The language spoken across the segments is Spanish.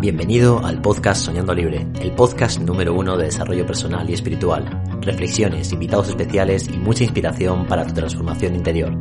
Bienvenido al podcast Soñando Libre, el podcast número uno de desarrollo personal y espiritual. Reflexiones, invitados especiales y mucha inspiración para tu transformación interior.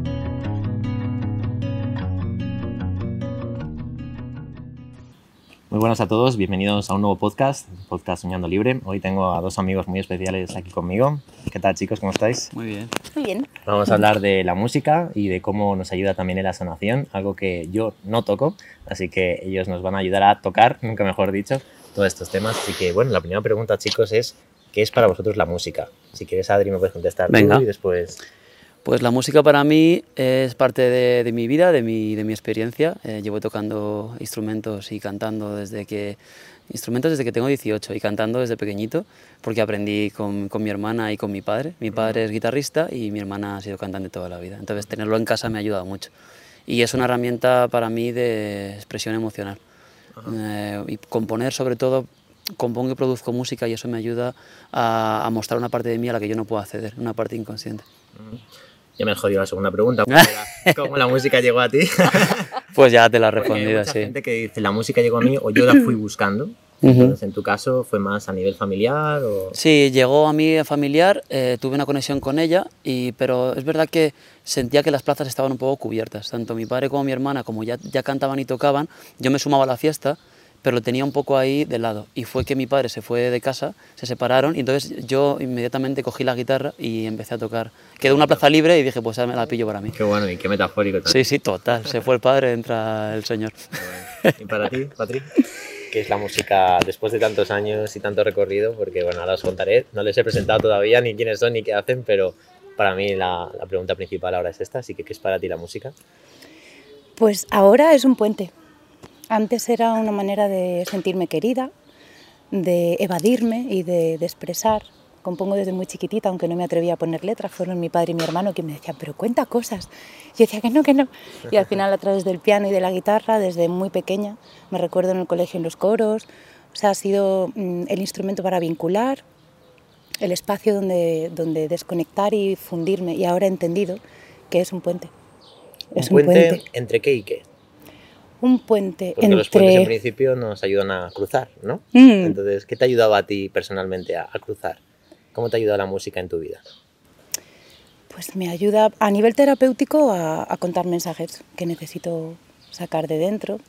Muy buenas a todos, bienvenidos a un nuevo podcast, podcast Soñando Libre. Hoy tengo a dos amigos muy especiales aquí conmigo. ¿Qué tal chicos? ¿Cómo estáis? Muy bien. Muy bien. Vamos a hablar de la música y de cómo nos ayuda también en la sanación, algo que yo no toco, así que ellos nos van a ayudar a tocar, nunca mejor dicho, todos estos temas. Así que bueno, la primera pregunta chicos es, ¿qué es para vosotros la música? Si quieres Adri me puedes contestar Venga. tú y después... Pues la música para mí es parte de, de mi vida, de mi, de mi experiencia. Eh, llevo tocando instrumentos y cantando desde que instrumentos desde que tengo 18 y cantando desde pequeñito porque aprendí con, con mi hermana y con mi padre. Mi padre es guitarrista y mi hermana ha sido cantante toda la vida. Entonces tenerlo en casa me ha ayudado mucho. Y es una herramienta para mí de expresión emocional. Eh, y componer sobre todo compongo y produzco música y eso me ayuda a, a mostrar una parte de mí a la que yo no puedo acceder, una parte inconsciente. Ya me he jodido la segunda pregunta, ¿cómo la música llegó a ti? Pues ya te la he Porque hay respondido, mucha sí. gente que dice, la música llegó a mí o yo la fui buscando. Entonces, en tu caso, ¿fue más a nivel familiar o...? Sí, llegó a mí familiar, eh, tuve una conexión con ella, y, pero es verdad que sentía que las plazas estaban un poco cubiertas. Tanto mi padre como mi hermana, como ya, ya cantaban y tocaban, yo me sumaba a la fiesta, pero lo tenía un poco ahí de lado. Y fue que mi padre se fue de casa, se separaron, y entonces yo inmediatamente cogí la guitarra y empecé a tocar. Quedó una plaza libre y dije, pues ya me la pillo para mí. Qué bueno y qué metafórico también. Sí, sí, total. Se fue el padre, entra el señor. ¿Y para ti, Patri? ¿Qué es la música después de tantos años y tanto recorrido? Porque, bueno, ahora os contaré. No les he presentado todavía ni quiénes son ni qué hacen, pero para mí la, la pregunta principal ahora es esta. Así que, ¿qué es para ti la música? Pues ahora es un puente. Antes era una manera de sentirme querida, de evadirme y de, de expresar. Compongo desde muy chiquitita, aunque no me atrevía a poner letras. Fueron mi padre y mi hermano que me decían, pero cuenta cosas. Yo decía que no, que no. Y al final, a través del piano y de la guitarra, desde muy pequeña, me recuerdo en el colegio en los coros. O sea, ha sido mm, el instrumento para vincular, el espacio donde, donde desconectar y fundirme. Y ahora he entendido que es un puente. Es ¿Un puente, entre qué y qué? Un puente Porque los puentes en entre... principio nos ayudan a cruzar, ¿no? Mm. Entonces, ¿qué te ha ayudado a ti personalmente a, a cruzar? ¿Cómo te ha ayudado la música en tu vida? Pues me ayuda a nivel terapéutico a, a contar mensajes que necesito sacar de dentro,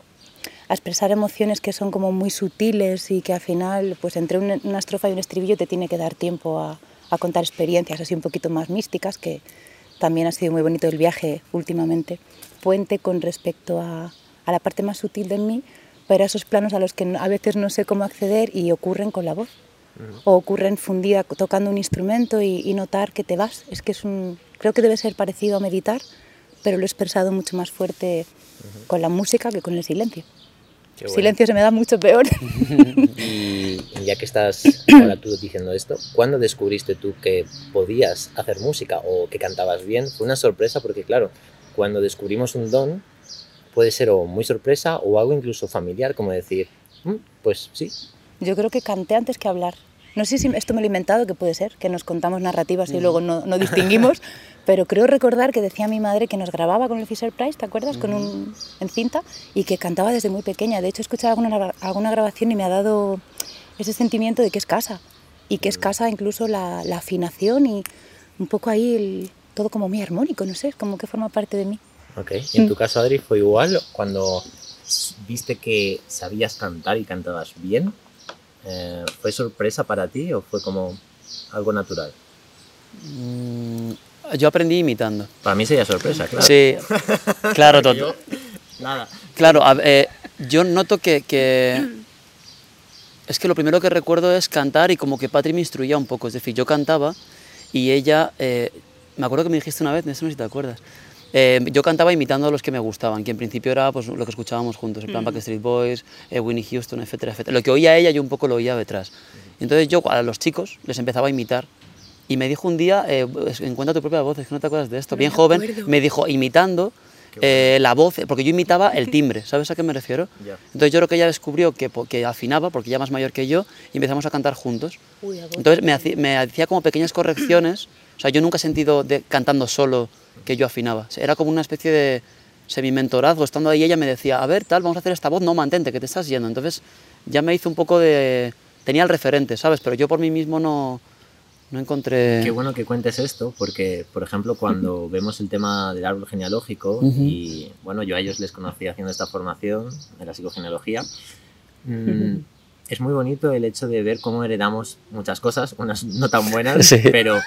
a expresar emociones que son como muy sutiles y que al final, pues entre una, una estrofa y un estribillo te tiene que dar tiempo a, a contar experiencias así un poquito más místicas, que también ha sido muy bonito el viaje últimamente. Puente con respecto a, a la parte más sutil de mí, pero a esos planos a los que a veces no sé cómo acceder y ocurren con la voz. O ocurren fundida tocando un instrumento y, y notar que te vas. Es que es un, creo que debe ser parecido a meditar, pero lo he expresado mucho más fuerte con la música que con el silencio. El silencio se me da mucho peor. Y, y ya que estás ahora tú diciendo esto, ¿cuándo descubriste tú que podías hacer música o que cantabas bien? Fue una sorpresa porque, claro, cuando descubrimos un don, puede ser o muy sorpresa o algo incluso familiar, como decir, "Mm, pues sí, Yo creo que canté antes que hablar. No sé si esto me lo he inventado, que puede ser, que nos contamos narrativas y luego no, no distinguimos, pero creo recordar que decía mi madre que nos grababa con el Fisher Price, ¿te acuerdas? Con un, en cinta y que cantaba desde muy pequeña. De hecho, he escuchado alguna, alguna grabación y me ha dado ese sentimiento de que es casa y que es casa incluso la, la afinación y un poco ahí el- todo como muy armónico, no sé, como que forma parte de mí. Ok. ¿Y en tu caso, Adri, fue igual cuando viste que sabías cantar y cantabas bien? eh, ¿Fue sorpresa para ti o fue como algo natural? Mm, yo aprendí imitando. Para mí sería sorpresa, claro. Sí, claro, yo, nada. Claro, a- eh, yo noto que, que- Es que lo primero que recuerdo es cantar y como que Patri me instruía un poco. Es decir, yo cantaba y ella... eh, me acuerdo que me dijiste una vez, no sé si te acuerdas. Eh, yo cantaba imitando a los que me gustaban, que en principio era pues, lo que escuchábamos juntos, en plan Backstreet Boys, eh, Winnie Houston, etcétera, etcétera. Lo que oía ella yo un poco lo oía detrás. Entonces yo a los chicos les empezaba a imitar y me dijo un día, eh, encuentra tu propia voz, es que no te acuerdas de esto. Bien joven, acuerdo. me dijo, imitando eh, la voz, porque yo imitaba el timbre, ¿sabes a qué me refiero? Ya. Entonces yo creo que ella descubrió que, que afinaba, porque ella más mayor que yo, y empezamos a cantar juntos. Uy. Entonces me hacía, me hacía como pequeñas correcciones, o sea, yo nunca he sentido de, cantando solo que yo afinaba. Era como una especie de semi-mentorazgo, estando ahí ella me decía, a ver, tal, vamos a hacer esta voz, no, mantente, que te estás yendo. Entonces ya me hizo un poco de... Tenía el referente, ¿sabes? Pero yo por mí mismo no, no encontré... Qué bueno que cuentes esto, porque, por ejemplo, cuando vemos el tema del árbol genealógico, y bueno, yo a ellos les conocí haciendo esta formación de la psicogenealogía, mm, es muy bonito el hecho de ver cómo heredamos muchas cosas, unas no tan buenas, pero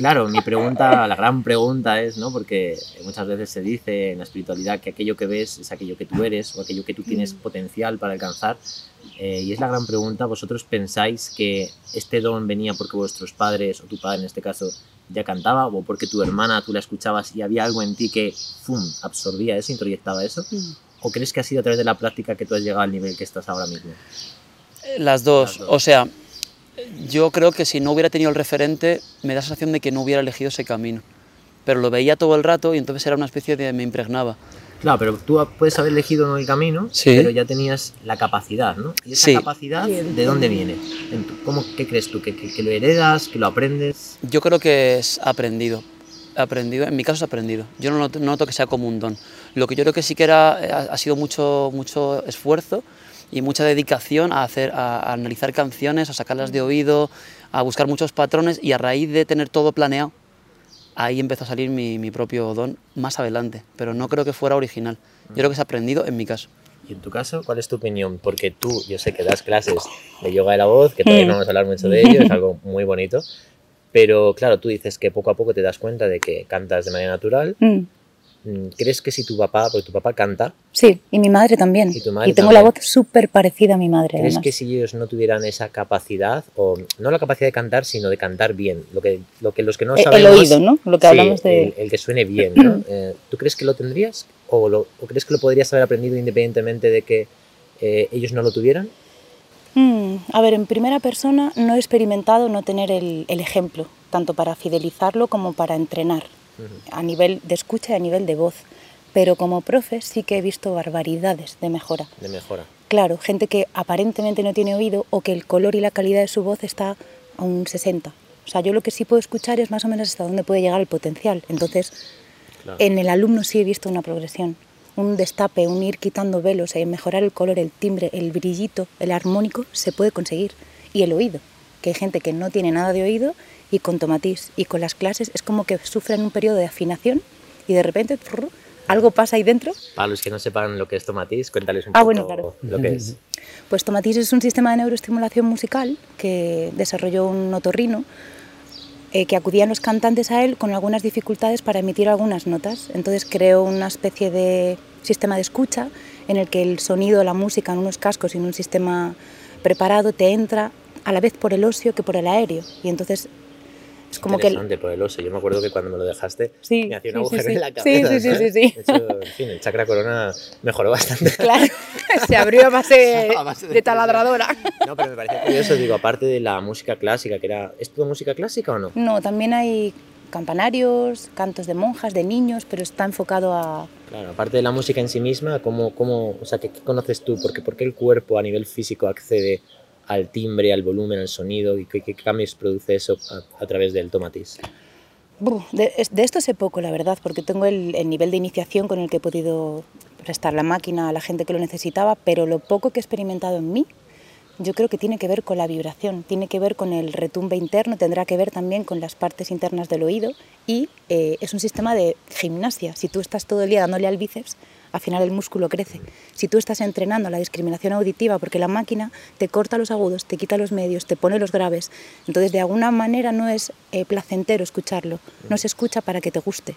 claro, mi pregunta, la gran pregunta es, ¿no? Porque muchas veces se dice en la espiritualidad que aquello que ves es aquello que tú eres o aquello que tú tienes potencial para alcanzar. Eh, y es la gran pregunta, ¿vosotros pensáis que este don venía porque vuestros padres, o tu padre en este caso, ya cantaba, o porque tu hermana tú la escuchabas y había algo en ti que, ¡fum!, absorbía eso, introyectaba eso? ¿O crees que ha sido a través de la práctica que tú has llegado al nivel que estás ahora mismo? Las dos. O sea, yo creo que si no hubiera tenido el referente, me da la sensación de que no hubiera elegido ese camino. Pero lo veía todo el rato y entonces era una especie de... me impregnaba. Claro, pero tú puedes haber elegido no el camino, pero ya tenías la capacidad, ¿no? ¿Y esa capacidad de dónde viene? ¿Cómo, ¿Qué crees tú? ¿Que, ¿Que, lo heredas? ¿Que lo aprendes? Yo creo que es aprendido. Aprendido, en mi caso es aprendido. Yo no noto, no noto que sea como un don. Lo que yo creo que sí que era, ha, sido mucho, mucho esfuerzo y mucha dedicación a, hacer, a, analizar canciones, a sacarlas de oído, a buscar muchos patrones y a raíz de tener todo planeado, ahí empezó a salir mi, mi, propio don más adelante, pero no creo que fuera original. Yo creo que es aprendido en mi caso. ¿Y en tu caso, cuál es tu opinión? Porque tú, yo sé que das clases de yoga de la voz, que todavía no vamos a hablar mucho de ello, es algo muy bonito, pero claro, tú dices que poco a poco te das cuenta de que cantas de manera natural. Mm. ¿Crees que si tu papá, porque tu papá canta? Sí, y mi madre también. Y, tengo la voz súper parecida a mi madre. ¿Crees que si ellos no tuvieran esa capacidad, o no la capacidad de cantar, sino de cantar bien? Lo que, lo que los que no sabemos... El oído, ¿no? Lo que hablamos de... El, que suene bien, ¿no? Eh, ¿Tú crees que lo tendrías? ¿O, lo, crees que lo podrías haber aprendido independientemente de que eh, ellos no lo tuvieran? Mm, a ver, en primera persona no he experimentado no tener el, el ejemplo, tanto para fidelizarlo como para entrenar a nivel de escucha y a nivel de voz. Pero como profe sí que he visto barbaridades de mejora. De mejora. Claro, gente que aparentemente no tiene oído o que el color y la calidad de su voz está a un 60. O sea, yo lo que sí puedo escuchar es más o menos hasta dónde puede llegar el potencial. Entonces, en el alumno sí he visto una progresión, un destape, un ir quitando velos, eh, mejorar el color, el timbre, el brillito, el armónico, se puede conseguir. Y el oído, que hay gente que no tiene nada de oído y con Tomatís y con las clases es como que sufren un periodo de afinación y de repente algo pasa ahí dentro. Para los que no sepan lo que es Tomatís, cuéntales un ah, poco lo que es. Pues Tomatís es un sistema de neuroestimulación musical que desarrolló un otorrino eh, que acudían los cantantes a él con algunas dificultades para emitir algunas notas. Entonces creó una especie de sistema de escucha en el que el sonido, la música en unos cascos y en un sistema preparado te entra a la vez por el óseo que por el aéreo. Y entonces es como que por el oso. Yo me acuerdo que cuando me lo dejaste me hacía un agujero en la cabeza. Sí, sí, sí, sí. en fin, el chakra corona mejoró bastante. Claro, se abrió a base, de, taladradora. No, pero me parece curioso, digo, aparte de la música clásica, que era... ¿Es todo música clásica o no? No, también hay campanarios, cantos de monjas, de niños, pero está enfocado a... Claro, aparte de la música en sí misma, ¿cómo, cómo, o sea, ¿qué, conoces tú? Porque, ¿Por qué el cuerpo a nivel físico accede al timbre, al volumen, al sonido y qué, cambios produce eso a, través del tomatis? De, esto sé poco, la verdad, porque tengo el, nivel de iniciación con el que he podido prestar la máquina a la gente que lo necesitaba, pero lo poco que he experimentado en mí, yo creo que tiene que ver con la vibración, tiene que ver con el retumbe interno, tendrá que ver también con las partes internas del oído y eh, es un sistema de gimnasia. Si tú estás todo el día dándole al bíceps, al final el músculo crece. Si tú estás entrenando la discriminación auditiva, porque la máquina te corta los agudos, te quita los medios, te pone los graves, entonces de alguna manera no es eh, placentero escucharlo, no se escucha para que te guste,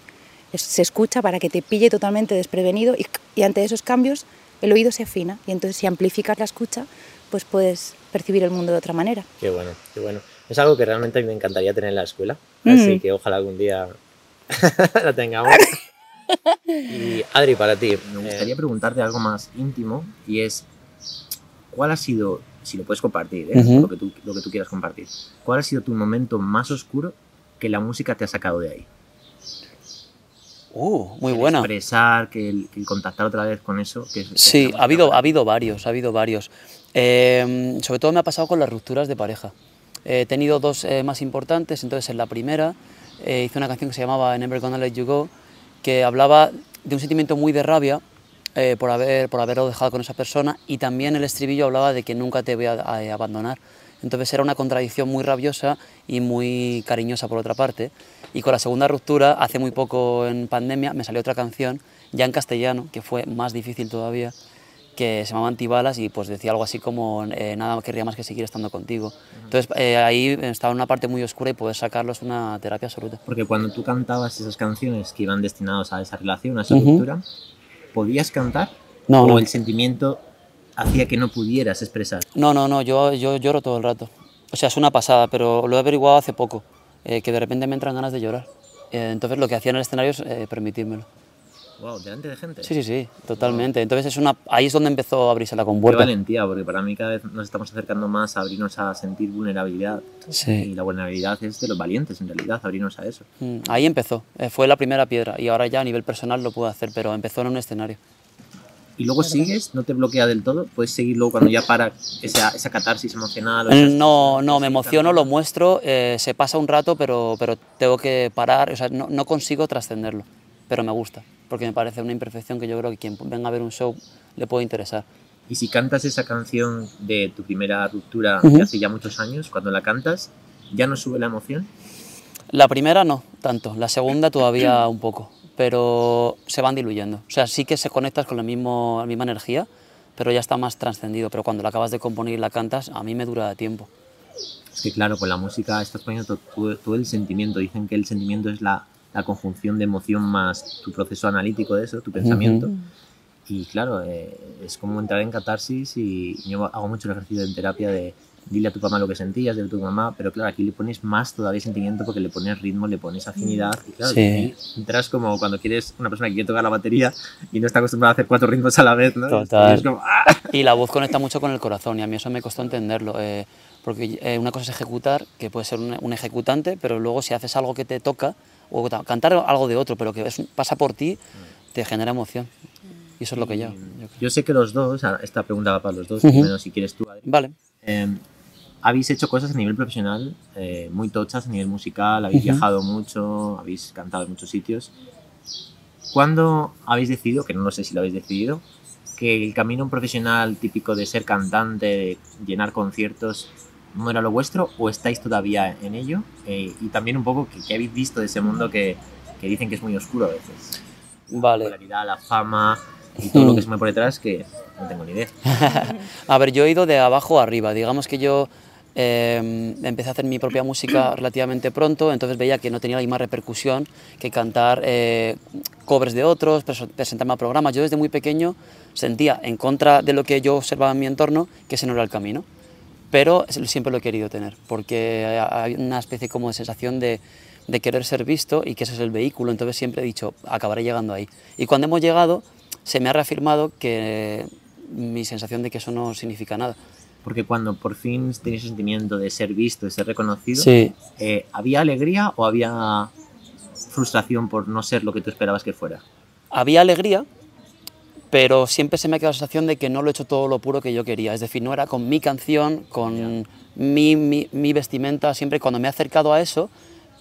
se escucha para que te pille totalmente desprevenido y, y ante esos cambios el oído se afina y entonces si amplificas la escucha, pues puedes percibir el mundo de otra manera. Qué bueno, qué bueno. Es algo que realmente me encantaría tener en la escuela, así mm. que ojalá algún día la tengamos. Y Adri, para ti, me gustaría preguntarte algo más íntimo y es, ¿cuál ha sido, si lo puedes compartir, ¿eh? lo, que tú, lo que tú quieras compartir, cuál ha sido tu momento más oscuro que la música te ha sacado de ahí? Uh, muy buena. Expresar, que el, contactar otra vez con eso. Que sí, ha habido, ha habido varios, ha habido varios. Em, sobre todo me ha pasado con las rupturas de pareja. He tenido dos eh, más importantes, entonces en la primera eh, hice una canción que se llamaba Never Gonna Let You Go, que hablaba de un sentimiento muy de rabia eh, por, haber, por haberlo dejado con esa persona y también el estribillo hablaba de que nunca te voy a, a abandonar. Entonces era una contradicción muy rabiosa y muy cariñosa por otra parte. Y con la segunda ruptura, hace muy poco en pandemia, me salió otra canción, ya en castellano, que fue más difícil todavía, que se llamaba Antibalas y pues decía algo así como eh, nada querría más que seguir estando contigo. Entonces eh, ahí estaba una parte muy oscura y poder sacarlo es una terapia absoluta. Porque cuando tú cantabas esas canciones que iban destinadas a esa relación, a esa ruptura, ¿podías cantar? No, ¿O no. el sentimiento hacía que no pudieras expresar? No, no, no, yo, yo lloro todo el rato. O sea, es una pasada, pero lo he averiguado hace poco, eh, que de repente me entran ganas de llorar. Eh, entonces lo que hacía en el escenario es eh, permitírmelo. Wow, delante de gente. Sí, sí, sí, totalmente. Entonces es una, ahí es donde empezó a abrirse la Qué compuerta. valentía, porque para mí cada vez nos estamos acercando más a abrirnos a sentir vulnerabilidad. Y Sí. la vulnerabilidad es de los valientes, en realidad, abrirnos a eso. Mm, Ahí empezó, eh, fue la primera piedra y ahora ya a nivel personal lo puedo hacer, pero empezó en un escenario. Y luego sigues, no te bloquea del todo, puedes seguir luego cuando ya para esa, esa catarsis emocional. o No, no, me emociono, lo muestro, eh, se pasa un rato, pero, pero tengo que parar, o sea, no, no consigo trascenderlo, pero me gusta, porque me parece una imperfección que yo creo que quien venga a ver un show le puede interesar. Y si cantas esa canción de tu primera ruptura Ujú. de hace ya muchos años, cuando la cantas, ¿ya no sube la emoción? La primera no, tanto, la segunda todavía un poco, pero se van diluyendo. O sea, sí que se conectas con la, mismo, la misma energía, pero ya está más trascendido, pero cuando la acabas de componer y la cantas, a mí me dura tiempo. Es que claro, con la música estás poniendo to- todo, todo el sentimiento. Dicen que el sentimiento es la, la conjunción de emoción más tu proceso analítico de eso, tu pensamiento. Y claro, eh, es como entrar en catarsis y yo hago mucho el ejercicio en terapia de dile a tu mamá lo que sentías, dile a tu mamá, pero claro, aquí le pones más todavía sentimiento porque le pones ritmo, le pones afinidad y claro, Sí. entras como cuando quieres una persona que quiere tocar la batería y no está acostumbrada a hacer cuatro ritmos a la vez, ¿no? Total. Y es como, ¡ah! Y la voz conecta mucho con el corazón y a mí eso me costó entenderlo. eh, porque eh, una cosa es ejecutar, que puede ser un, un ejecutante, pero luego si haces algo que te toca, o ta- cantar algo de otro, pero que es pasa por ti, te genera emoción. Y eso es lo que yo. yo creo. Yo sé que los dos, esta pregunta va para los dos, Ujú. primero si quieres tú, Adri. Vale. Eh, habéis hecho cosas a nivel profesional eh, muy tochas, a nivel musical, habéis Ujú. viajado mucho, habéis cantado en muchos sitios. ¿Cuándo habéis decidido, que no lo sé si lo habéis decidido, que el camino profesional típico de ser cantante, de llenar conciertos, no era lo vuestro o estáis todavía en ello? Eh, y también un poco que habéis visto de ese mundo que, que dicen que es muy oscuro a veces. La Vale. popularidad, la fama y todo lo que se mueve por detrás que no tengo ni idea. A ver, yo he ido de abajo a arriba. Digamos que yo eh, empecé a hacer mi propia música relativamente pronto, entonces veía que no tenía la misma repercusión que cantar eh, covers de otros, pres- presentarme a programas. Yo desde muy pequeño sentía en contra de lo que yo observaba en mi entorno que ese no era el camino. Pero siempre lo he querido tener, porque hay una especie como de sensación de, de querer ser visto y que ese es el vehículo. Entonces siempre he dicho, acabaré llegando ahí. Y cuando hemos llegado, se me ha reafirmado que mi sensación de que eso no significa nada. Porque cuando por fin tenéis el sentimiento de ser visto, de ser reconocido, Sí, eh, ¿había alegría o había frustración por no ser lo que tú esperabas que fuera? había alegría, pero siempre se me ha quedado la sensación de que no lo he hecho todo lo puro que yo quería. Es decir, no era con mi canción, con mi, mi, mi vestimenta. Siempre cuando me he acercado a eso,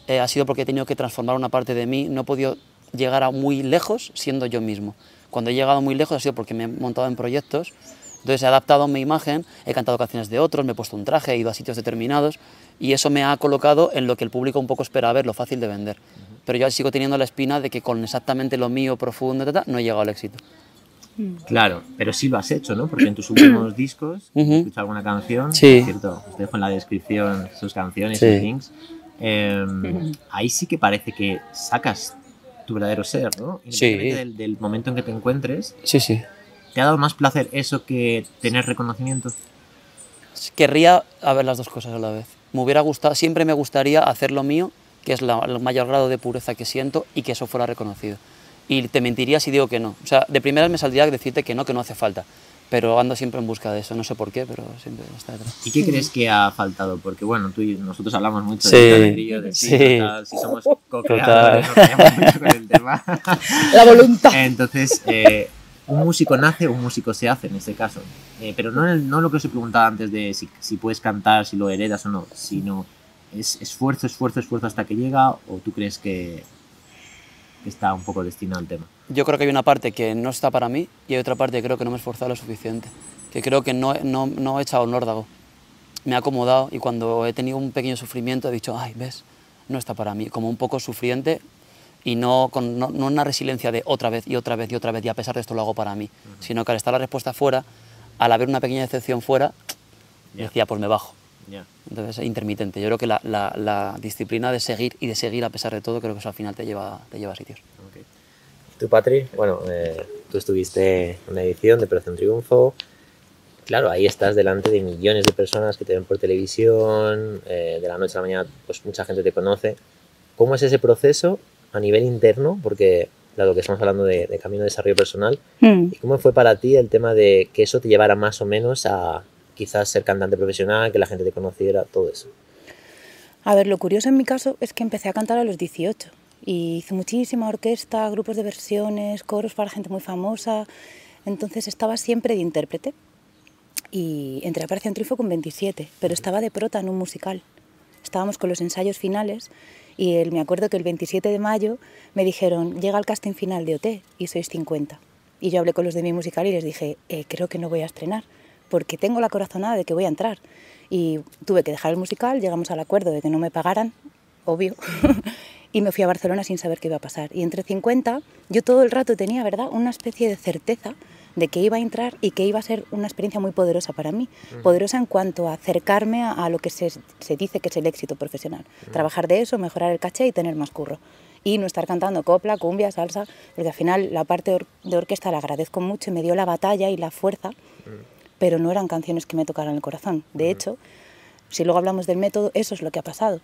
eh, ha sido porque he tenido que transformar una parte de mí. No he podido llegar a muy lejos siendo yo mismo. Cuando he llegado muy lejos ha sido porque me he montado en proyectos. Entonces he adaptado mi imagen, he cantado canciones de otros, me he puesto un traje, he ido a sitios determinados y eso me ha colocado en lo que el público un poco espera ver, lo fácil de vender. Pero yo sigo teniendo la espina de que con exactamente lo mío profundo no he llegado al éxito. Claro, pero sí lo has hecho, ¿no? Porque en tus últimos discos, Ujú. he escuchado alguna canción, Sí. por cierto, os dejo en la descripción sus canciones, Sí. sus links. eh, ahí sí que parece que sacas tu verdadero ser, ¿no? Sí. Del, del momento en que te encuentres, Sí, sí. ¿te ha dado más placer eso que tener reconocimiento? Querría haber las dos cosas a la vez. Me hubiera gustado, siempre me gustaría hacer lo mío, que es la- el mayor grado de pureza que siento y que eso fuera reconocido. Y te mentiría si digo que no. O sea, de primeras me saldría decirte que no, que no hace falta. Pero ando siempre en busca de eso, no sé por qué, pero siempre está detrás. ¿Y qué crees que ha faltado? Porque bueno, tú y nosotros hablamos mucho Sí. de Ladrillo, de Sí. tal, si somos co-creadores, mucho con el tema. La voluntad. Entonces, eh, un músico nace, un músico se hace en este caso. Eh, pero no, el- no lo que os he preguntado antes de si, si puedes cantar, si lo heredas o no, sino es esfuerzo, esfuerzo, esfuerzo hasta que llega o tú crees que está un poco destinado al tema? Yo creo que hay una parte que no está para mí y hay otra parte que creo que no me he esforzado lo suficiente, que creo que no, no, no he echado un órdago. Me he acomodado y cuando he tenido un pequeño sufrimiento he dicho, ay, ves, no está para mí, como un poco sufriente y no, con, no, no una resiliencia de otra vez y otra vez y otra vez y a pesar de esto lo hago para mí, sino que al estar la respuesta fuera, al haber una pequeña decepción fuera, Ya. decía, pues me bajo. Ya. Entonces es intermitente. Yo creo que la, la- la disciplina de seguir y de seguir a pesar de todo, creo que eso al final te lleva, te lleva a sitios. Ok. Tú, Patri, bueno, eh, tú estuviste en una edición de Operación Triunfo. Claro, ahí estás delante de millones de personas que te ven por televisión, eh, de la noche a la mañana, pues mucha gente te conoce. ¿Cómo es ese proceso a nivel interno? Porque, dado que estamos hablando de, de camino de desarrollo personal, Mm. ¿y cómo fue para ti el tema de que eso te llevara más o menos a quizás ser cantante profesional, que la gente te conociera, todo eso? A ver, lo curioso en mi caso es que empecé a cantar a los 18 y hice muchísima orquesta, grupos de versiones, coros para gente muy famosa, entonces estaba siempre de intérprete. Y entré a Operación Triunfo con 27, pero estaba de prota en un musical. Estábamos con los ensayos finales y el, me acuerdo que el 27 de mayo me dijeron, llega el casting final de OT y sois 50. Y yo hablé con los de mi musical y les dije, "Eh, creo que no voy a estrenar, porque tengo la corazonada de que voy a entrar. Y tuve que dejar el musical, llegamos al acuerdo de que no me pagaran, obvio, y me fui a Barcelona sin saber qué iba a pasar. Y entre 50, yo todo el rato tenía, ¿verdad?, una especie de certeza de que iba a entrar y que iba a ser una experiencia muy poderosa para mí. Poderosa en cuanto a acercarme a, a lo que se, se dice que es el éxito profesional. Trabajar de eso, mejorar el caché y tener más curro. Y no estar cantando copla, cumbia, salsa, porque al final la parte or- de orquesta la agradezco mucho y me dio la batalla y la fuerza, pero no eran canciones que me tocaran el corazón. De hecho, si luego hablamos del método, eso es lo que ha pasado.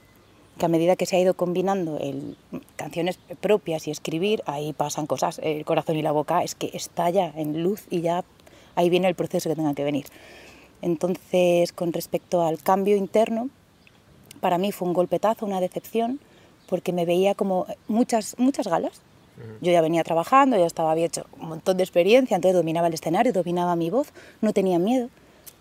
Que a medida que se ha ido combinando el, canciones propias y escribir, ahí pasan cosas. El corazón y la boca es que estalla en luz y ya ahí viene el proceso que tenga que venir. Entonces, con respecto al cambio interno, para mí fue un golpetazo, una decepción, porque me veía como muchas, muchas galas. Yo ya venía trabajando, ya estaba había hecho un montón de experiencia, entonces dominaba el escenario, dominaba mi voz, no tenía miedo,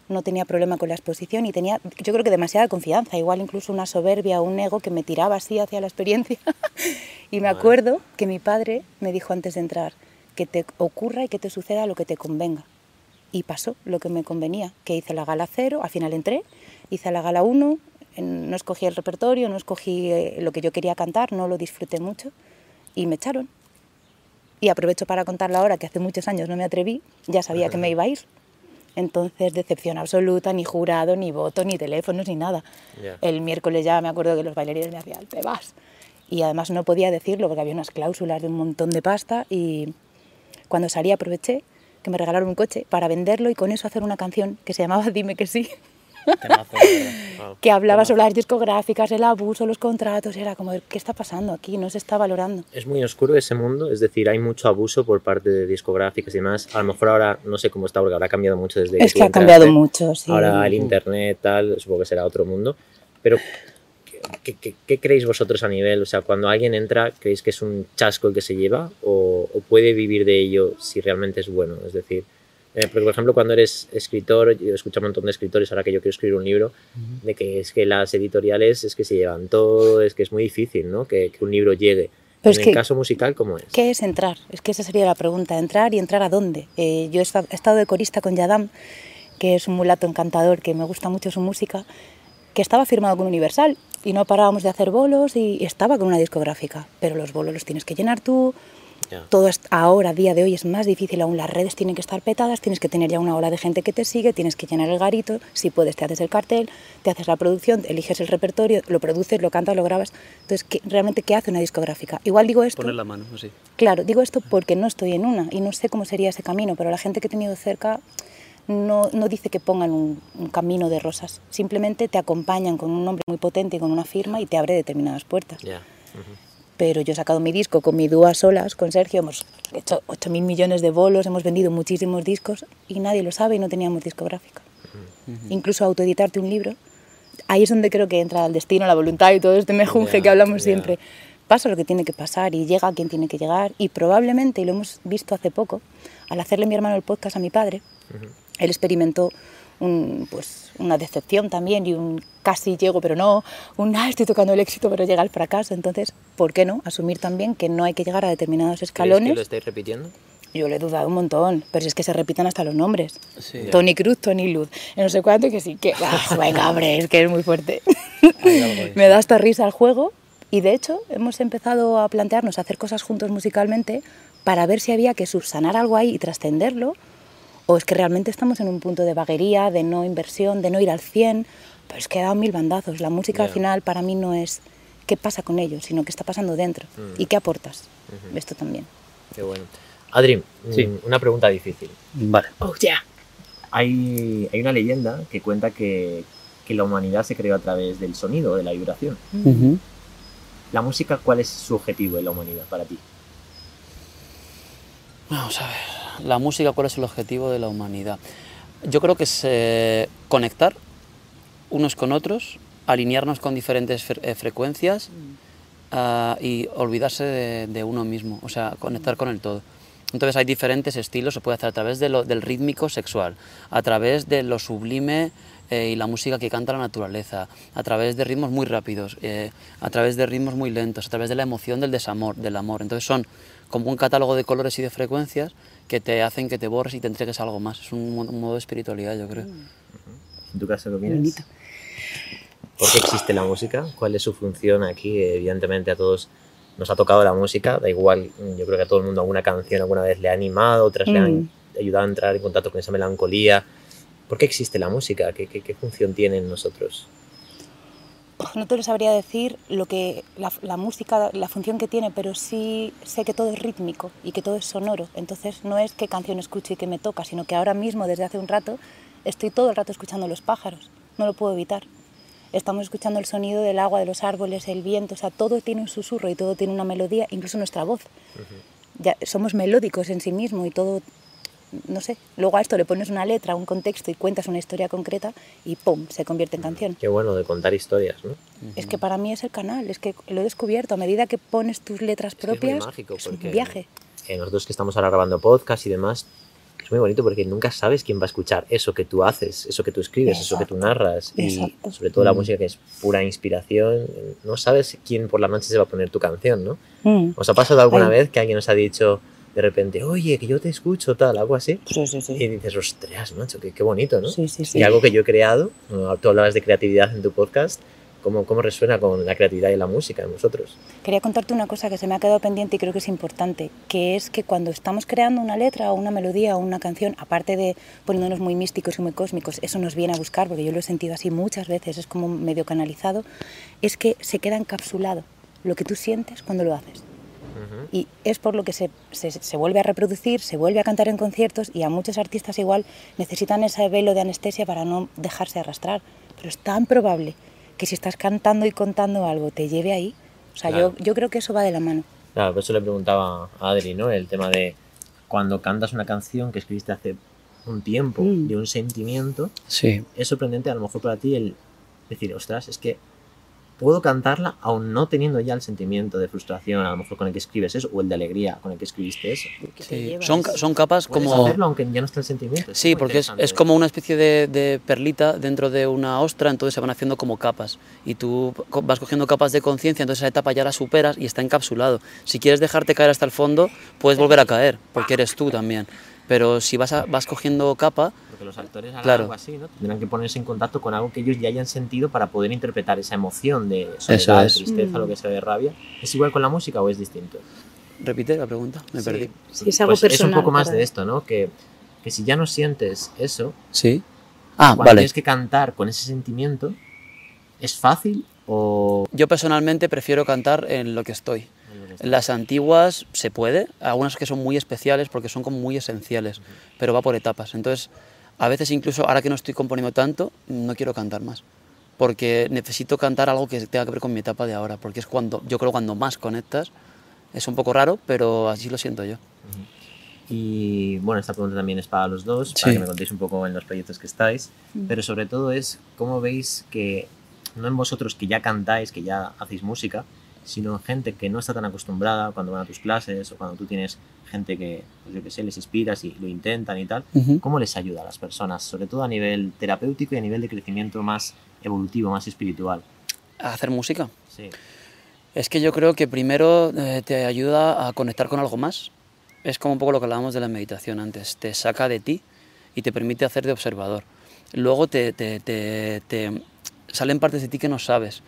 no tenía problema con la exposición y tenía, yo creo que demasiada confianza, igual incluso una soberbia, un ego que me tiraba así hacia la experiencia. y me acuerdo que mi padre me dijo antes de entrar que te ocurra y que te suceda lo que te convenga. Y pasó lo que me convenía, que hice la gala cero, al final entré, hice la gala 1, no escogí el repertorio, no escogí eh, lo que yo quería cantar, no lo disfruté mucho y me echaron. Y aprovecho para contar la hora que hace muchos años no me atreví, ya sabía que me iba a ir. Entonces, decepción absoluta, ni jurado, ni voto, ni teléfonos, ni nada. El miércoles ya me acuerdo que los bailarines me hacían, te vas. Y además no podía decirlo porque había unas cláusulas de un montón de pasta y cuando salí aproveché que me regalaron un coche para venderlo y con eso hacer una canción que se llamaba Dime que sí, Que hablaba sobre las discográficas, el abuso, los contratos, era como, ¿qué está pasando aquí? No se está valorando. Es muy oscuro ese mundo, es decir, hay mucho abuso por parte de discográficas y demás. A lo mejor ahora no sé cómo está porque habrá cambiado mucho desde Es tú que ha entraste. cambiado mucho, sí. Ahora el internet, tal, supongo que será otro mundo. Pero, ¿qué, qué- qué creéis vosotros a nivel? O sea, cuando alguien entra, ¿creéis que es un chasco el que se lleva o, o puede vivir de ello si realmente es bueno? Es decir, eh, porque por ejemplo, cuando eres escritor, yo escucho a un montón de escritores ahora que yo quiero escribir un libro, de que es que las editoriales es que se llevan todo, es que es muy difícil, ¿no? Que, que un libro llegue. Pero en es el que- caso musical, ¿cómo es? ¿Qué es entrar? Es que esa sería la pregunta, entrar y entrar a dónde. Eh, yo he esta- he estado de corista con Yadam, que es un mulato encantador, que me gusta mucho su música, que estaba firmado con Universal y no parábamos de hacer bolos y, y estaba con una discográfica, pero los bolos los tienes que llenar tú, Todo ahora, día de hoy, es más difícil aún. Las redes tienen que estar petadas, tienes que tener ya una ola de gente que te sigue, tienes que llenar el garito. Si puedes, te haces el cartel, te haces la producción, eliges el repertorio, lo produces, lo cantas, lo grabas. Entonces, ¿qué- realmente, ¿qué hace una discográfica? Igual digo esto. Poner la mano, así. Claro, digo esto porque no estoy en una y no sé cómo sería ese camino, pero la gente que he tenido cerca no, no dice que pongan un, un camino de rosas. Simplemente te acompañan con un nombre muy potente y con una firma y te abre determinadas puertas. Pero yo he sacado mi disco con mi dúo a solas, con Sergio, hemos hecho 8.000 millones de bolos, hemos vendido muchísimos discos y nadie lo sabe y no teníamos discográfica. Incluso autoeditarte un libro, ahí es donde creo que entra el destino, la voluntad y todo este mejunje Ya, que hablamos ya. siempre. Pasa lo que tiene que pasar y llega quien tiene que llegar y probablemente, y lo hemos visto hace poco, al hacerle mi hermano el podcast a mi padre, él experimentó un, pues, una decepción también y un casi llego pero no, un ah, estoy tocando el éxito pero llega el fracaso. Entonces, ¿por qué no? Asumir también que no hay que llegar a determinados ¿Crees escalones. que lo estáis repitiendo? Yo le he dudado un montón, pero si es que se repiten hasta los nombres. Sí. Tony Cruz, Tony Luz, no sé cuánto, y que sí, que... Ah, venga, hombre, es que es muy fuerte. Me da hasta risa el juego y de hecho hemos empezado a plantearnos hacer cosas juntos musicalmente para ver si había que subsanar algo ahí y trascenderlo o es que realmente estamos en un punto de vaguería, de no inversión, de no ir al 100, pero es que he dado mil bandazos. La música al final para mí no es qué pasa con ellos, sino qué está pasando dentro Mm. y qué aportas. Esto también. Qué bueno. Adri, Sí. mm, una pregunta difícil. Vale. Oh, ya. Hay, hay una leyenda que cuenta que, que la humanidad se creó a través del sonido, de la vibración. La música, ¿cuál es su objetivo en la humanidad para ti? Vamos a ver, la música, ¿cuál es el objetivo de la humanidad? Yo creo que es eh, conectar unos con otros, alinearnos con diferentes fre- eh, frecuencias ah, y olvidarse de, de uno mismo, o sea, conectar con el todo. Entonces hay diferentes estilos, se puede hacer a través de lo- del rítmico sexual, a través de lo sublime eh, y la música que canta la naturaleza, a través de ritmos muy rápidos, eh, a través de ritmos muy lentos, a través de la emoción del desamor, del amor. Entonces son como un catálogo de colores y de frecuencias que te hacen que te borres y te entregues a algo más. Es un, un modo de espiritualidad, yo creo. ¿En tu caso qué opinas? ¿Por qué existe la música? ¿Cuál es su función aquí? Evidentemente a todos nos ha tocado la música, da igual, mm, yo creo que a todo el mundo alguna canción alguna vez le ha animado, otras le han Mm. ayudado a entrar en contacto con esa melancolía. ¿Por qué existe la música? ¿Qué, qué, qué función tiene en nosotros? No te lo sabría decir lo que la, la música, la función que tiene, pero sí sé que todo es rítmico y que todo es sonoro. Entonces no es qué canción escucho y qué me toca, sino que ahora mismo, desde hace un rato, estoy todo el rato escuchando los pájaros. No lo puedo evitar. Estamos escuchando el sonido del agua, de los árboles, el viento, o sea, todo tiene un susurro y todo tiene una melodía, incluso nuestra voz. Ya somos melódicos en sí mismo y todo, no sé. Luego a esto le pones una letra, un contexto y cuentas una historia concreta y ¡pum! se convierte en canción. Qué bueno de contar historias, ¿no? Es que para mí es el canal, es que lo he descubierto. A medida que pones tus letras que es propias, mágico, es un viaje. Eh, nosotros que estamos ahora grabando podcast y demás, es muy bonito porque nunca sabes quién va a escuchar eso que tú haces, eso que tú escribes, eso que tú Exacto. narras. Y Exacto. sobre todo la Mm. música que es pura inspiración, no sabes quién por la noche se va a poner tu canción, ¿no? Mm. ¿Os ha pasado alguna Ay. vez que alguien os ha dicho de repente, oye, que yo te escucho, tal, algo así? Sí, sí, sí. Y dices, ostras, macho, qué, qué bonito, ¿no? Sí, sí, sí. Y algo que yo he creado, ¿no? tú hablabas de creatividad en tu podcast, ¿cómo, cómo resuena con la creatividad y la música en vosotros? Quería contarte una cosa que se me ha quedado pendiente y creo que es importante, que es que cuando estamos creando una letra o una melodía o una canción, aparte de poniéndonos muy místicos y muy cósmicos, eso nos viene a buscar, porque yo lo he sentido así muchas veces, es como medio canalizado, es que se queda encapsulado lo que tú sientes cuando lo haces. Y es por lo que se, se, se vuelve a reproducir, se vuelve a cantar en conciertos y a muchos artistas igual necesitan ese velo de anestesia para no dejarse arrastrar. Pero es tan probable que si estás cantando y contando algo te lleve ahí. O sea, Claro. yo, yo creo que eso va de la mano. Claro, por eso le preguntaba a Adri, ¿no? El tema de cuando cantas una canción que escribiste hace un tiempo, Mm. de un sentimiento, Sí, es sorprendente a lo mejor para ti el decir, ostras, es que puedo cantarla aún no teniendo ya el sentimiento de frustración, a lo mejor con el que escribes eso, o el de alegría con el que escribiste eso. sí. Son, son capas Puedes como... hacerlo aunque ya no está el sentimiento. Sí, muy porque es, es como una especie de, de perlita dentro de una ostra, entonces se van haciendo como capas. Y tú vas cogiendo capas de conciencia, entonces esa etapa ya la superas y está encapsulado. Si quieres dejarte caer hasta el fondo, puedes volver a caer, porque eres tú también. Pero si vas, a- vas cogiendo capa, Porque los actores harán Claro. algo así, ¿no? Tendrán que ponerse en contacto con algo que ellos ya hayan sentido para poder interpretar esa emoción de soledad, es. tristeza, Mm. lo que sea de rabia. ¿Es igual con la música o es distinto? repite la pregunta, me Sí, perdí. Sí, es algo pues es un personal poco más de esto, ¿no? Que, que si ya no sientes eso, Sí. Ah, cuando vale. tienes que cantar con ese sentimiento, ¿es fácil o...? Yo personalmente prefiero cantar en lo que estoy. Las antiguas se puede, algunas que son muy especiales porque son como muy esenciales, pero va por etapas. Entonces, a veces incluso ahora que no estoy componiendo tanto, no quiero cantar más, porque necesito cantar algo que tenga que ver con mi etapa de ahora, porque es cuando, yo creo cuando más conectas, es un poco raro, pero así lo siento yo. Y bueno, esta pregunta también es para los dos, para Sí. que me contéis un poco en los proyectos que estáis, pero sobre todo es cómo veis que, no en vosotros que ya cantáis, que ya hacéis música, sino en gente que no está tan acostumbrada cuando van a tus clases o cuando tú tienes gente que, pues yo qué sé, les inspiras y lo intentan y tal. Ujú. ¿Cómo les ayuda a las personas, sobre todo a nivel terapéutico y a nivel de crecimiento más evolutivo, más espiritual? A hacer música. Sí. Es que yo creo que primero eh, te ayuda a conectar con algo más. Es como un poco lo que hablábamos de la meditación antes. Te saca de ti y te permite hacer de observador. Luego te, te- te- te salen partes de ti que no sabes.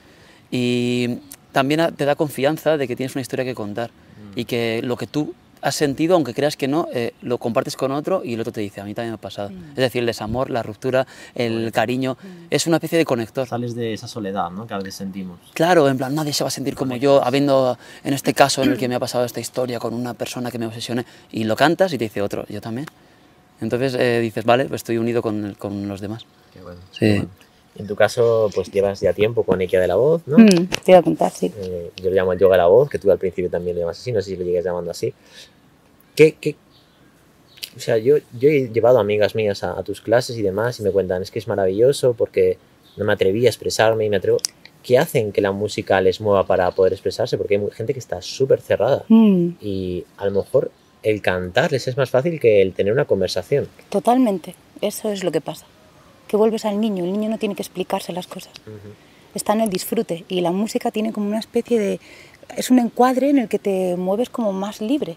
Y también te da confianza de que tienes una historia que contar. Y que lo que tú has sentido, aunque creas que no, eh, lo compartes con otro y el otro te dice, a mí también me ha pasado. Es decir, el desamor, la ruptura, el cariño, es una especie de conector. Sales de esa soledad ¿no? que a veces sentimos. Claro, en plan, nadie se va a sentir como yo, habiendo, en este caso en el que me ha pasado esta historia con una persona que me obsesioné, y lo cantas y te dice otro, yo también. Entonces eh, dices, vale, pues estoy unido con, con los demás. Qué bueno. Sí. qué bueno. En tu caso, pues llevas ya tiempo con Equia de la Voz, ¿no? Mm, te iba a contar, sí. Eh, yo le llamo el yoga de la voz, que tú al principio también lo llamas así, no sé si lo llegues llamando así. ¿Qué, qué- O sea, yo, yo he llevado amigas mías a, a tus clases y demás y me cuentan, es que es maravilloso porque no me atreví a expresarme y me atrevo... ¿Qué hacen que la música les mueva para poder expresarse? Porque hay gente que está súper cerrada Mm, y a lo mejor el cantar les es más fácil que el tener una conversación. totalmente. Eso es lo que pasa. Que vuelves al niño. El niño no tiene que explicarse las cosas. Está en el disfrute. Y la música tiene como una especie de... Es un encuadre en el que te mueves como más libre.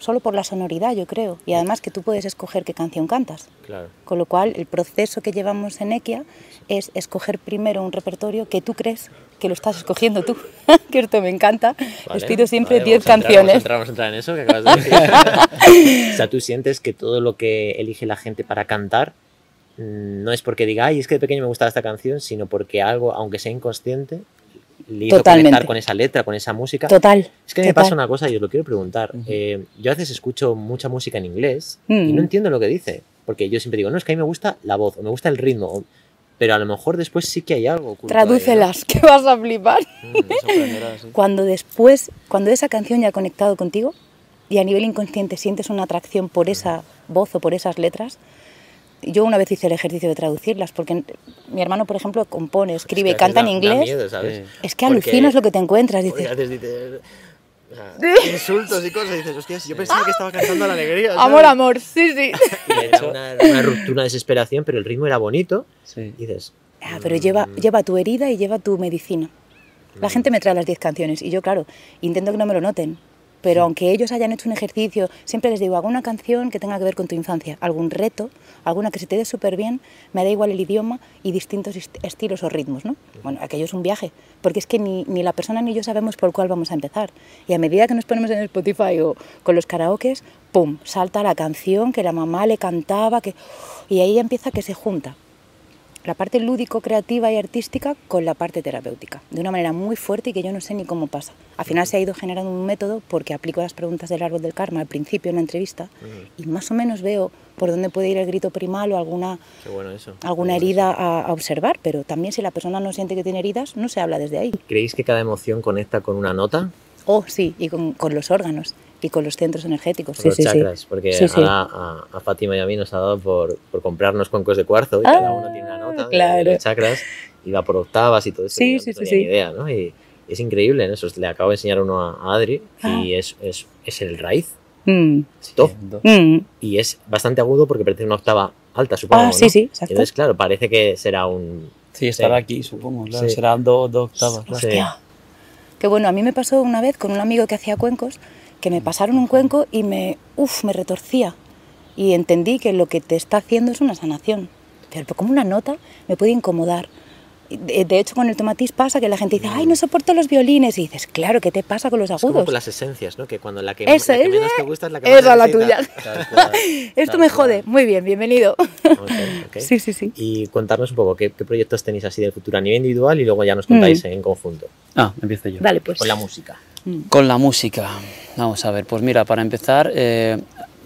Solo por la sonoridad, yo creo. Y además que tú puedes escoger qué canción cantas. Claro. Con lo cual, el proceso que llevamos en Equia es escoger primero un repertorio que tú crees que lo estás escogiendo tú. que esto me encanta. Les pido siempre vale, 10 vamos a entrar, canciones. Entrar, vamos a entrar en eso que acabas de decir. o sea, tú sientes que todo lo que elige la gente para cantar no es porque diga, ay, es que de pequeño me gustaba esta canción, sino porque algo, aunque sea inconsciente, le hizo Totalmente. conectar con esa letra, con esa música. Total. Es que me total. pasa una cosa y os lo quiero preguntar. Eh, yo a veces escucho mucha música en inglés y Mm. no entiendo lo que dice. Porque yo siempre digo, no, es que a mí me gusta la voz o me gusta el ritmo. o- Pero a lo mejor después sí que hay algo. oculto ahí, ¿no? Tradúcelas, que vas a flipar. Mm, Cuando después, cuando esa canción ya ha conectado contigo y a nivel inconsciente sientes una atracción por esa voz o por esas letras, yo una vez hice el ejercicio de traducirlas, porque mi hermano, por ejemplo, compone, escribe y Es que canta en da- da inglés. miedo, ¿sabes? Sí. Es que Porque- alucinas lo que te encuentras. Dices, dices, o sea, insultos y cosas, y dices, hostias, yo pensaba que estaba cantando la alegría. ¿sabes? amor, amor, sí, sí. Y era una, una ruptura, una desesperación, pero el ritmo era bonito. Sí. Y dices, Ah, pero lleva, lleva tu herida y lleva tu medicina. La gente me trae las 10 canciones y yo, claro, intento que no me lo noten. Pero aunque ellos hayan hecho un ejercicio, siempre les digo, hago una canción que tenga que ver con tu infancia, algún reto, alguna que se te dé súper bien, me da igual el idioma y distintos est- estilos o ritmos, ¿no? Bueno, aquello es un viaje, porque es que ni, ni la persona ni yo sabemos por cuál vamos a empezar. Y a medida que nos ponemos en Spotify o con los karaokes, ¡pum!, salta la canción que la mamá le cantaba, que... y ahí empieza que se junta la parte lúdico, creativa y artística con la parte terapéutica, de una manera muy fuerte y que yo no sé ni cómo pasa. Al final se ha ido generando un método porque aplico las preguntas del árbol del karma al principio en la entrevista y más o menos veo por dónde puede ir el grito primal o alguna, qué bueno eso. alguna herida a, a observar, pero también si la persona no siente que tiene heridas, no se habla desde ahí. ¿Creéis que cada emoción conecta con una nota? Oh, sí, y con, con los órganos y con los centros energéticos. Con Sí, los sí, sí. chakras, porque Sí, sí. ahora a, a Fátima y a mí nos ha dado por, por comprarnos cuencos de cuarzo y Ah, cada uno tiene una nota de- claro. de, chakras y va por octavas y todo eso. Sí, y sí, no sí, tenía sí. ni idea, ¿no? Y es increíble, ¿no? Eso le acabo de enseñar uno a, a Adri Ah. y es, es, es el raíz, Mm, top, mm. y es bastante agudo porque parece una octava alta, supongo. Ah, ¿no? sí, sí, exacto. Entonces, claro, parece que será un... Sí, estará Sí. aquí, supongo. Claro, Sí. serán dos dos octavas. claro. Sí. Hostia. Que bueno, a mí me pasó una vez con un amigo que hacía cuencos, que me pasaron un cuenco y me, uf, me retorcía. Y entendí que lo que te está haciendo es una sanación. Pero como una nota me puede incomodar. De, de hecho, con el tomatis pasa que la gente dice, ay, no soporto los violines. Y dices, claro, ¿qué te pasa con los Es como agudos? con las esencias, ¿no? Que cuando la que, Esa, la que esa, menos te gusta es la que más esa la necesitas. tuya. Tal cual, Esto tal me cual. jode. Muy bien, bienvenido. Ok, ok. Sí, sí, sí. Y contarnos un poco qué, qué proyectos tenéis así del futuro a nivel individual y luego ya nos contáis en conjunto. Ah, empiezo yo. Vale, pues. Con la música. Con la música. Vamos a ver, pues mira, para empezar, eh,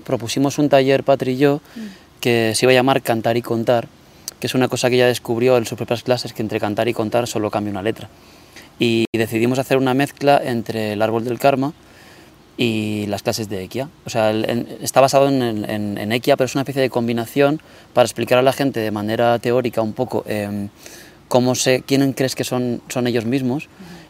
propusimos un taller Patri y yo que se iba a llamar Cantar y Contar, que es una cosa que ella descubrió en sus propias clases, que entre cantar y contar solo cambia una letra. Y decidimos hacer una mezcla entre el árbol del karma y las clases de Equia. O sea, está basado en, en, en Equia, pero es una especie de combinación para explicar a la gente de manera teórica un poco em, cómo se, quién crees que son, son ellos mismos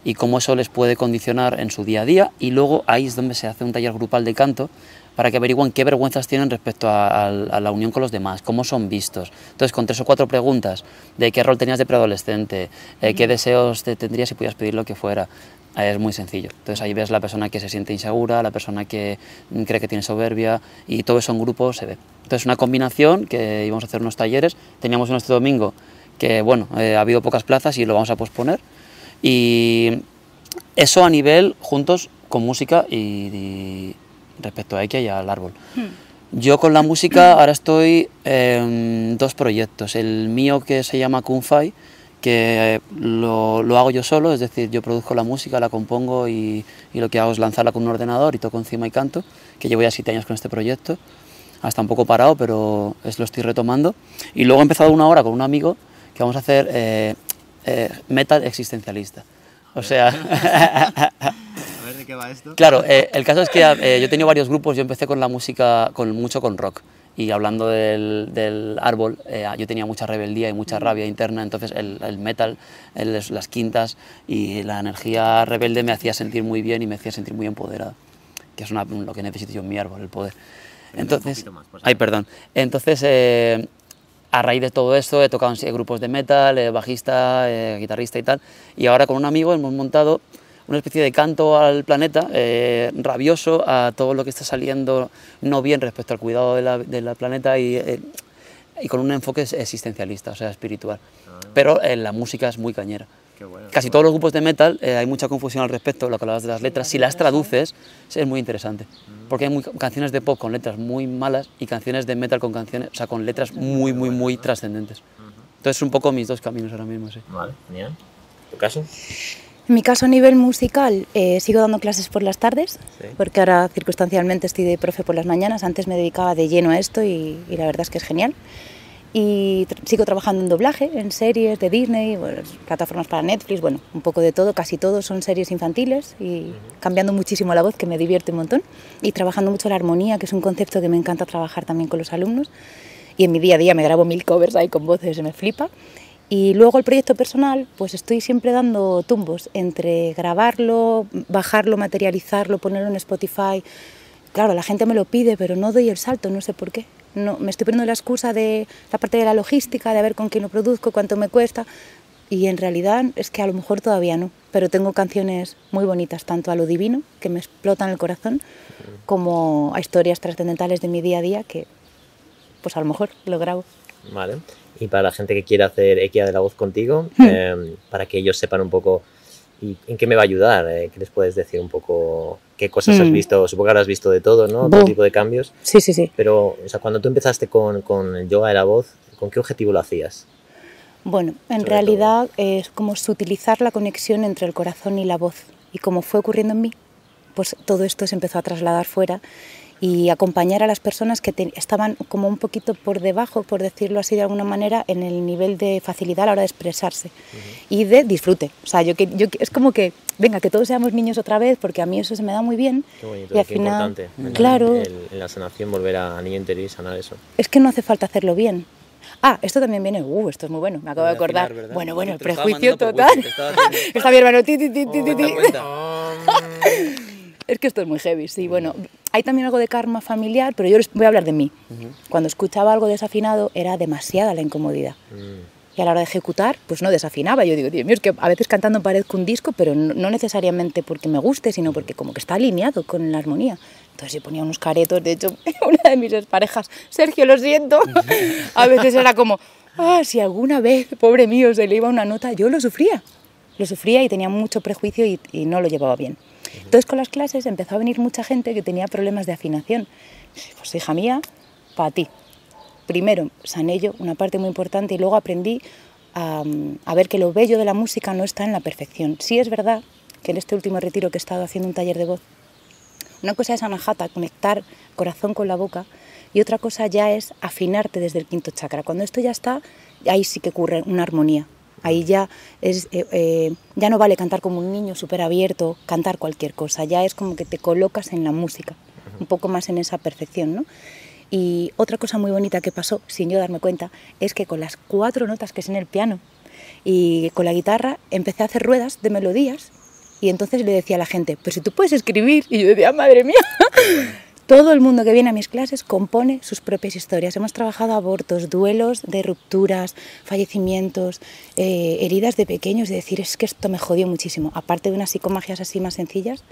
y cómo eso les puede condicionar en su día a día y luego ahí es donde se hace un taller grupal de canto para que averigüen qué vergüenzas tienen respecto a, la unión con los demás, cómo son vistos. Entonces, con tres o cuatro preguntas de qué rol tenías de preadolescente, eh, qué deseos te tendrías si pudieras pedir lo que fuera, es muy sencillo. Entonces ahí ves la persona que se siente insegura, la persona que cree que tiene soberbia y todo eso en grupo se ve. Entonces una combinación que íbamos a hacer unos talleres, teníamos uno este domingo que bueno, eh, ha habido pocas plazas y lo vamos a posponer y eso a nivel juntos con música y respecto a ella y al árbol. Hmm. Yo con la música ahora estoy en dos proyectos. El mío que se llama Kunfai, que lo, lo, hago yo solo, es decir, yo produzco la música, la compongo y, y, lo que hago es lanzarla con un ordenador y toco encima y canto, que llevo ya siete años con este proyecto, hasta un poco parado, pero es, lo estoy retomando. Y luego he empezado una hora con un amigo que vamos a hacer eh, eh, metal existencialista. O sea... qué va esto? Claro, eh, el caso es que eh, yo he tenido varios grupos, yo empecé con la música, con mucho con rock. Y hablando del, del árbol, eh, yo tenía mucha rebeldía y mucha rabia interna, entonces el, el metal, las quintas y la energía rebelde me hacía sentir muy bien y me hacía sentir muy empoderado, que es una, lo que necesito yo en mi árbol, el poder. Entonces, ay, perdón. Entonces, a raíz de todo esto he tocado en grupos de metal, bajista, guitarrista y tal, y ahora con un amigo hemos montado una especie de canto al planeta, eh, rabioso a todo lo que está saliendo no bien respecto al cuidado del la, planeta y, eh, y, con un enfoque existencialista, o sea, espiritual. Ah. Pero eh, la música es muy cañera. Casi todos los grupos de metal hay mucha confusión al respecto, lo que hablabas de las letras. Si las traduces, es muy interesante. Mm. Porque hay canciones de pop con letras muy malas y canciones de metal con canciones, o sea, con letras muy, muy, muy trascendentes. Entonces, un poco mis dos caminos ahora mismo, sí. Vale, genial. ¿Tu caso? En mi caso, a nivel musical, eh, sigo dando clases por las tardes, porque ahora circunstancialmente estoy de profe por las mañanas. Antes me dedicaba de lleno a esto y, la verdad es que es genial. Y sigo trabajando en doblaje, en series de Disney, plataformas para Netflix, bueno, un poco de todo, casi todo son series infantiles y cambiando muchísimo la voz, que me divierte un montón. Y trabajando mucho la armonía, que es un concepto que me encanta trabajar también con los alumnos. Y en mi día a día me grabo mil covers ahí con voces, me flipa. Y luego el proyecto personal, pues estoy siempre dando tumbos entre grabarlo, bajarlo, materializarlo, ponerlo en Spotify. Claro, la gente me lo pide, pero no doy el salto, no sé por qué. No, me estoy poniendo la excusa de la parte de la logística, de ver con quién lo produzco, cuánto me cuesta. Y en realidad es que a lo mejor todavía no, pero tengo canciones muy bonitas, tanto a lo divino, que me explotan el corazón, como a historias trascendentales de mi día a día, que pues a lo mejor lo grabo. Vale y para la gente que quiera hacer Equia de la voz contigo, hmm. em, para que ellos sepan un poco y en qué me va a ayudar, eh, qué les puedes decir un poco, qué cosas has hmm. visto, supongo que habrás visto de todo, ¿no? Todo tipo de cambios. Sí, sí, sí. Pero, o sea, cuando tú empezaste con, con el yoga de la voz, ¿con qué objetivo lo hacías? Bueno, en realidad es como sutilizar la conexión entre el corazón y la voz. Y como fue ocurriendo en mí, pues todo esto se empezó a trasladar fuera y acompañar a las personas que estaban como un poquito por debajo, por decirlo así de alguna manera, en el nivel de facilidad a la hora de expresarse y de disfrute. O sea, yo, yo, es como que, venga, que todos seamos niños otra vez, porque a mí eso se me da muy bien. Qué bonito, y al final, importante. Claro. En, la sanación volver a niño interior y sanar eso. Es que no hace falta hacerlo bien. Ah, esto también viene, uh, esto es muy bueno, me acabo de acordar. bueno, bueno, el prejuicio total. Está mi hermano, Es que esto es muy heavy, sí. Bueno, hay también algo de karma familiar, pero yo les voy a hablar de mí. Cuando escuchaba algo desafinado era demasiada la incomodidad. Mm. Y a la hora de ejecutar, pues no desafinaba. Yo digo, Dios mío, es que a veces cantando parezco un disco, pero no necesariamente porque me guste, sino porque como que está alineado con la armonía. Entonces yo ponía unos caretos, de hecho, una de mis parejas, Sergio, lo siento, a veces era como, ah, si alguna vez, pobre mío, se le iba una nota, yo lo sufría. Lo sufría y tenía mucho prejuicio y no lo llevaba bien. Entonces con las clases empezó a venir mucha gente que tenía problemas de afinación. Pues hija mía, para ti. Primero sané yo una parte muy importante y luego aprendí a, ver que lo bello de la música no está en la perfección. Sí es verdad que en este último retiro que he estado haciendo un taller de voz, una cosa es anahata, conectar corazón con la boca, y otra cosa ya es afinarte desde el quinto chakra. Cuando esto ya está, ahí sí que ocurre una armonía, Ahí ya, es, eh, eh, ya no vale cantar como un niño súper abierto, cantar cualquier cosa, ya es como que te colocas en la música, un poco más en esa perfección, ¿no? Y otra cosa muy bonita que pasó, sin yo darme cuenta, es que con las cuatro notas que es en el piano y con la guitarra empecé a hacer ruedas de melodías Y entonces le decía a la gente, pero si tú puedes escribir. Y yo decía, madre mía. Todo el mundo que viene a mis clases compone sus propias historias. Hemos trabajado abortos, duelos de rupturas, fallecimientos, eh, heridas de pequeños, de decir, es que esto me jodió muchísimo. Aparte de unas psicomagias así más sencillas,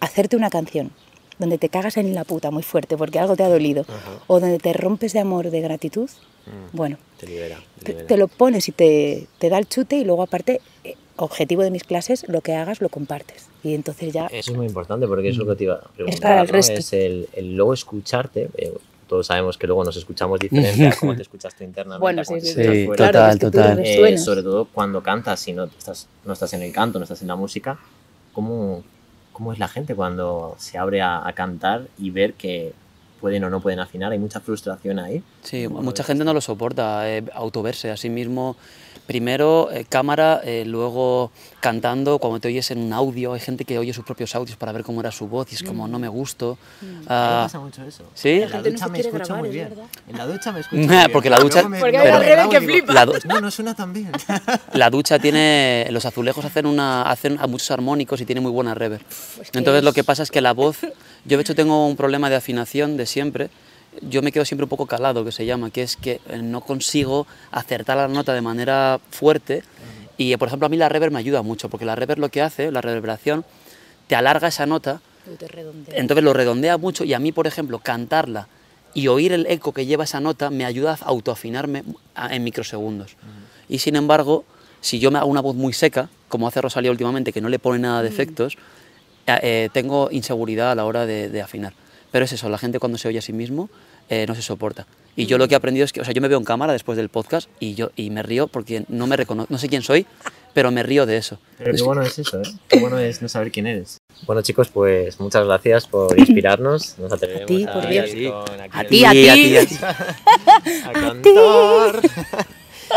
hacerte una canción donde te cagas en la puta muy fuerte porque algo te ha dolido, Ajá. o donde te rompes de amor, de gratitud, Mm, bueno, Te libera. te te, libera. te lo pones y te, te da el chute y luego aparte, eh, objetivo de mis clases, lo que hagas lo compartes. Y entonces ya... Eso es muy importante porque eso es lo que te iba a preguntar. para el ¿no? resto. Es el, el luego escucharte. eh, todos sabemos que luego nos escuchamos diferente a cómo te escuchas tú internamente. Bueno, sí, sí, sí. Total, Claro, es que total. Eh, sobre todo cuando cantas, si no estás, no estás en el canto, no estás en la música, ¿cómo, cómo es la gente cuando se abre a, a cantar y ver que pueden o no pueden afinar? Hay mucha frustración ahí. Sí, ¿Cómo lo mucha gente no lo soporta, eh, autoverse a sí mismo. Primero eh, cámara, eh, luego cantando, cuando te oyes en un audio, hay gente que oye sus propios audios para ver cómo era su voz y es como, no me gusto. Me Ah, pasa mucho eso. ¿sí? En La no ducha se me escucho grabar, muy bien. verdad. En la ducha me escucho muy bien. Porque la ducha- me- Porque hay una y que flipa. La No, no suena tan bien. La ducha tiene, los azulejos hacen, una, hacen a muchos armónicos y tiene muy buena reverb. Pues Entonces lo que pasa es que la voz, yo de hecho tengo un problema de afinación de siempre, yo me quedo siempre un poco calado, que se llama, que es que eh, no consigo acertar la nota de manera fuerte y por ejemplo a mí la reverb me ayuda mucho, porque la reverb lo que hace, la reverberación, te alarga esa nota, entonces lo redondea mucho y a mí por ejemplo cantarla y oír el eco que lleva esa nota me ayuda a autoafinarme en microsegundos. Y sin embargo, si yo me hago una voz muy seca, como hace Rosalía últimamente, que no le pone nada de efectos, eh, eh, tengo inseguridad a la hora de, de afinar. Pero es eso, la gente cuando se oye a sí mismo eh, no se soporta. Y yo lo que he aprendido es que, o sea, yo me veo en cámara después del podcast y yo y me río porque no me reconozco, no sé quién soy, pero me río de eso. Pero qué bueno es eso, ¿eh? Qué bueno es no saber quién eres. Bueno, chicos, pues muchas gracias por inspirarnos. Nos atrevemos A ti, por ir Dios. con aquí A ti, a ti. a ti. a cantar.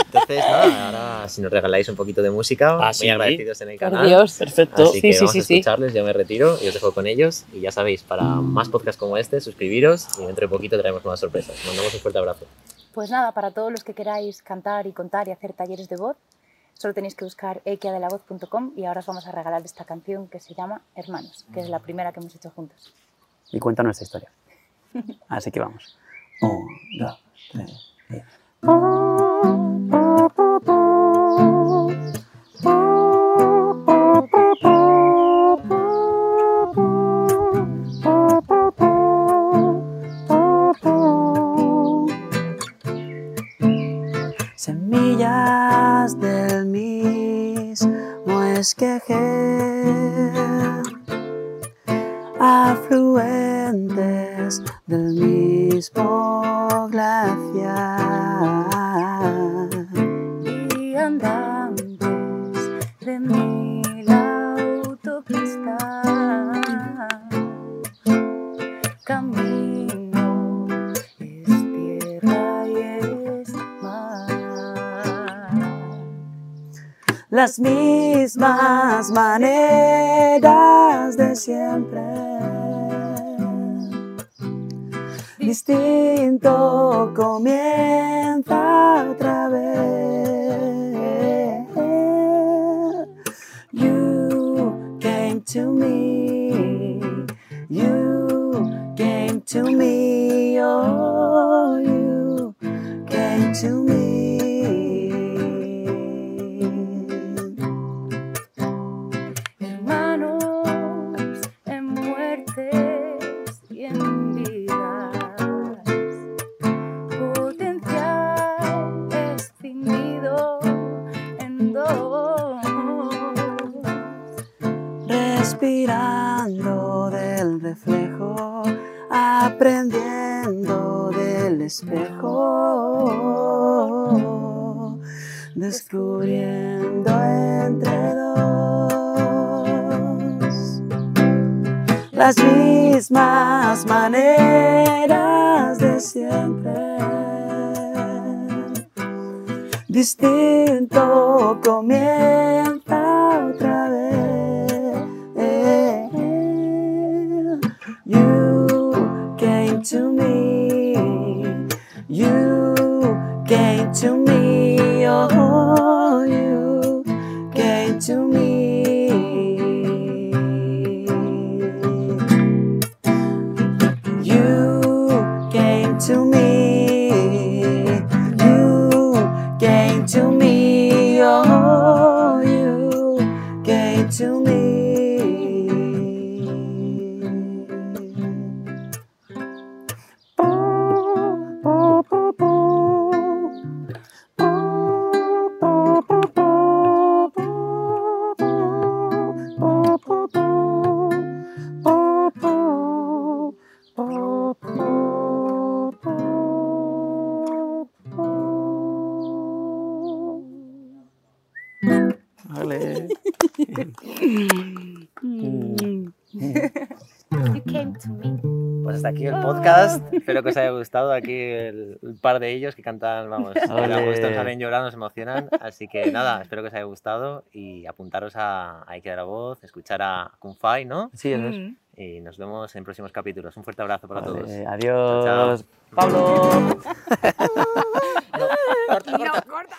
Entonces, nada, ahora si nos regaláis un poquito de música, Ah, muy sí. agradecidos en el Por canal. Dios. Perfecto. Así que vamos a escucharles, yo me retiro y os dejo con ellos. Y ya sabéis, para más podcasts como este, suscribiros y dentro de poquito traemos nuevas sorpresas. Mandamos un fuerte abrazo. Pues nada, para todos los que queráis cantar y contar y hacer talleres de voz, solo tenéis que buscar equiadelavoz.com y ahora os vamos a regalar esta canción que se llama Hermanos, que es la primera que hemos hecho juntos. Y cuenta nuestra historia. Así que vamos. Un, dos, tres. y- Semillas del mismo esqueje, afluentes del mismo Las mismas maneras de siempre. Distinto comienza to me. Espero que os haya gustado aquí el, par de ellos que cantan, vamos, gustan, salen llorando, se emocionan. Así que nada, espero que os haya gustado y apuntaros a, a Ikea de la Voz, escuchar a Kunfai, ¿no? Sí, eso. Mm. Y nos vemos en próximos capítulos. Un fuerte abrazo para todos. Adiós. Chao. Pablo. no, corta, corta.